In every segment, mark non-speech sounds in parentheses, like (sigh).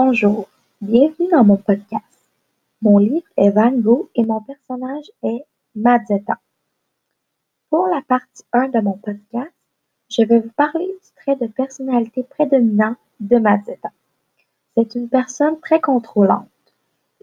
Bonjour, bienvenue dans mon podcast. Mon livre est Van Gogh et mon personnage est Mazetta. Pour la partie 1 de mon podcast, je vais vous parler du trait de personnalité prédominant de Mazetta. C'est une personne très contrôlante.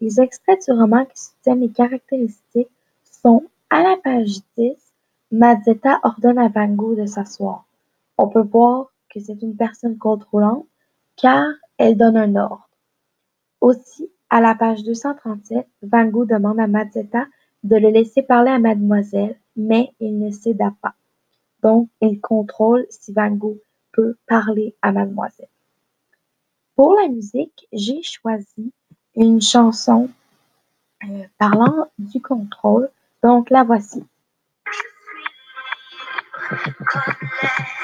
Les extraits du roman qui soutiennent les caractéristiques sont à la page 10, Mazetta ordonne à Van Gogh de s'asseoir. On peut voir que c'est une personne contrôlante car elle donne un ordre. Aussi, à la page 237, Van Gogh demande à Mazetta de le laisser parler à mademoiselle, mais il ne céda pas. Donc, il contrôle si Van Gogh peut parler à mademoiselle. Pour la musique, j'ai choisi une chanson euh, parlant du contrôle. Donc, la voici. (laughs)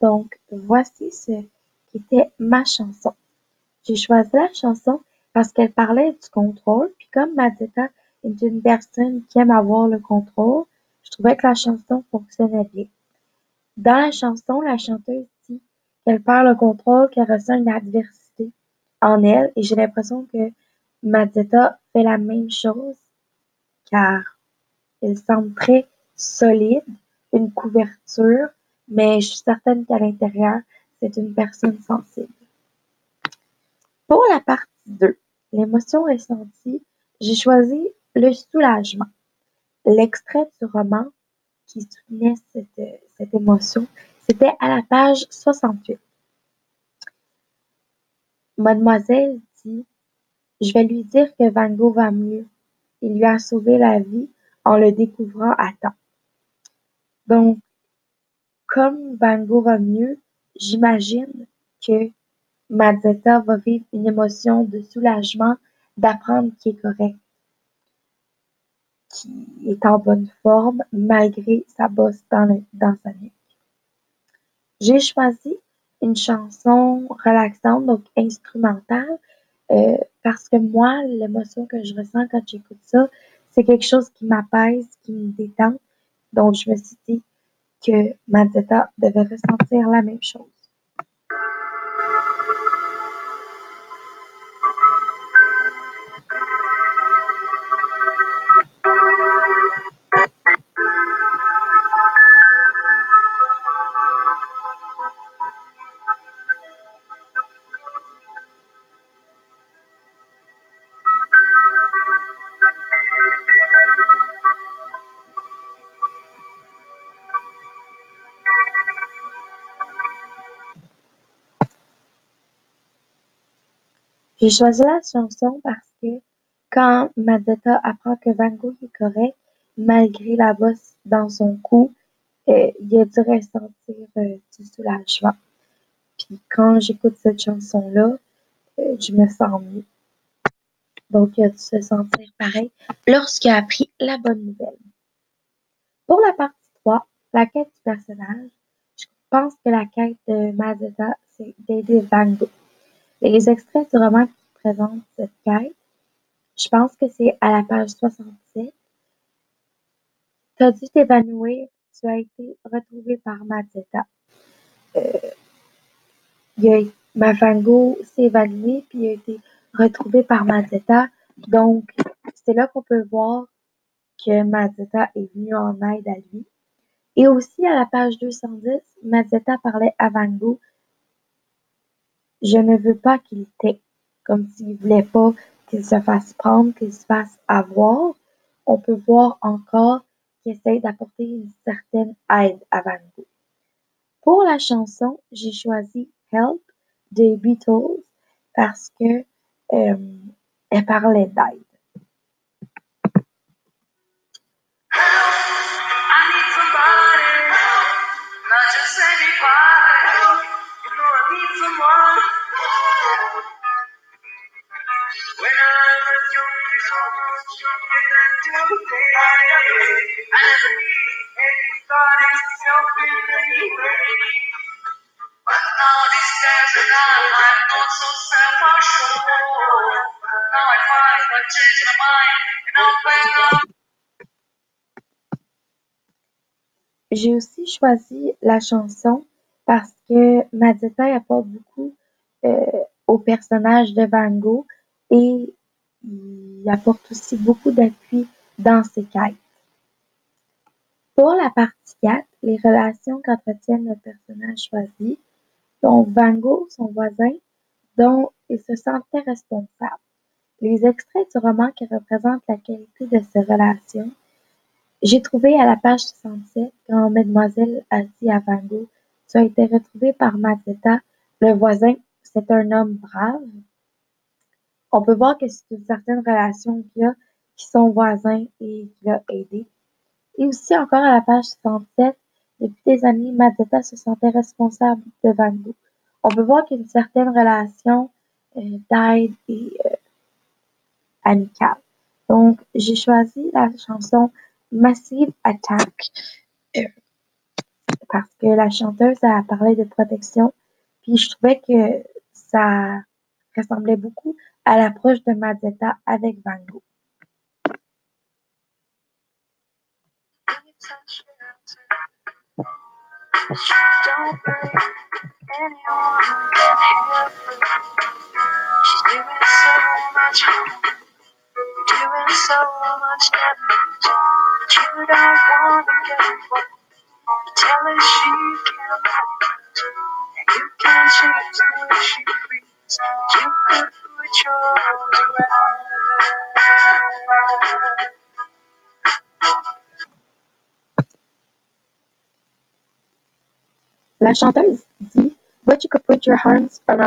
Donc, voici ce qui était ma chanson. J'ai choisi la chanson parce qu'elle parlait du contrôle, puis comme Mazetta est une personne qui aime avoir le contrôle, je trouvais que la chanson fonctionnait bien. Dans la chanson, la chanteuse dit qu'elle perd le contrôle, qu'elle ressent une adversité en elle, et j'ai l'impression que Mazetta fait la même chose, car elle semble très solide, une couverture, mais je suis certaine qu'à l'intérieur, c'est une personne sensible. Pour la partie 2, l'émotion ressentie, j'ai choisi le soulagement. L'extrait du roman qui soutenait cette, émotion, c'était à la page 68. Mademoiselle dit Je vais lui dire que Van Gogh va mieux. Il lui a sauvé la vie en le découvrant à temps. Donc, comme Van Gogh va mieux, j'imagine que Mazetta va vivre une émotion de soulagement d'apprendre qu'il est correct, qu'il est en bonne forme malgré sa bosse dans, dans sa nuque. J'ai choisi une chanson relaxante, donc instrumentale, euh, parce que moi, l'émotion que je ressens quand j'écoute ça, c'est quelque chose qui m'apaise, qui me détend. Donc, je me suis dit que Mazetta devait ressentir la même chose. J'ai choisi la chanson parce que quand Mazetta apprend que Van Gogh est correct, malgré la bosse dans son cou, euh, il a dû ressentir euh, du soulagement. Puis quand j'écoute cette chanson-là, euh, je me sens mieux. Donc, il a dû se sentir pareil lorsqu'il a appris la bonne nouvelle. Pour la partie 3, la quête du personnage, je pense que la quête de Mazetta, c'est d'aider Van Gogh. Les extraits du roman qui présentent cette quête, je pense que c'est à la page 67. Tu as dû t'évanouir, tu as été retrouvé par Mazetta. Euh, Mafango s'est évanoui, puis il a été retrouvé par Mazetta. Donc, c'est là qu'on peut voir que Mazetta est venu en aide à lui. Et aussi, à la page 210, Mazetta parlait à Van Gogh je ne veux pas qu'il t'ait, comme s'il voulait pas qu'il se fasse prendre, qu'il se fasse avoir. On peut voir encore qu'il essaie d'apporter une certaine aide à Van Gogh. Pour la chanson, j'ai choisi Help des Beatles parce que euh, elle parlait d'aide. J'ai aussi choisi la chanson parce que ma apporte beaucoup au personnage de Van Gogh et il apporte aussi beaucoup d'appui dans ses quêtes. Pour la partie 4, les relations qu'entretiennent le personnage choisi, donc Van Gogh, son voisin, dont il se sentait responsable. Les extraits du roman qui représentent la qualité de ces relations, j'ai trouvé à la page 67 quand Mademoiselle a dit à Van Gogh Tu as été retrouvé par Mazzetta, le voisin, un homme brave. On peut voir que c'est une certaine relation qu'il a qui sont voisins et qui l'a aidé. Et aussi encore à la page 67, depuis des années, Mazzetta se sentait responsable de Van Gogh. On peut voir qu'il y a une certaine relation d'aide et amicale. Donc, j'ai choisi la chanson Massive Attack parce que la chanteuse a parlé de protection, puis je trouvais que ça ressemblait beaucoup à l'approche de Mazzetta avec Van Gogh. La chanteuse dit But you could put your arms around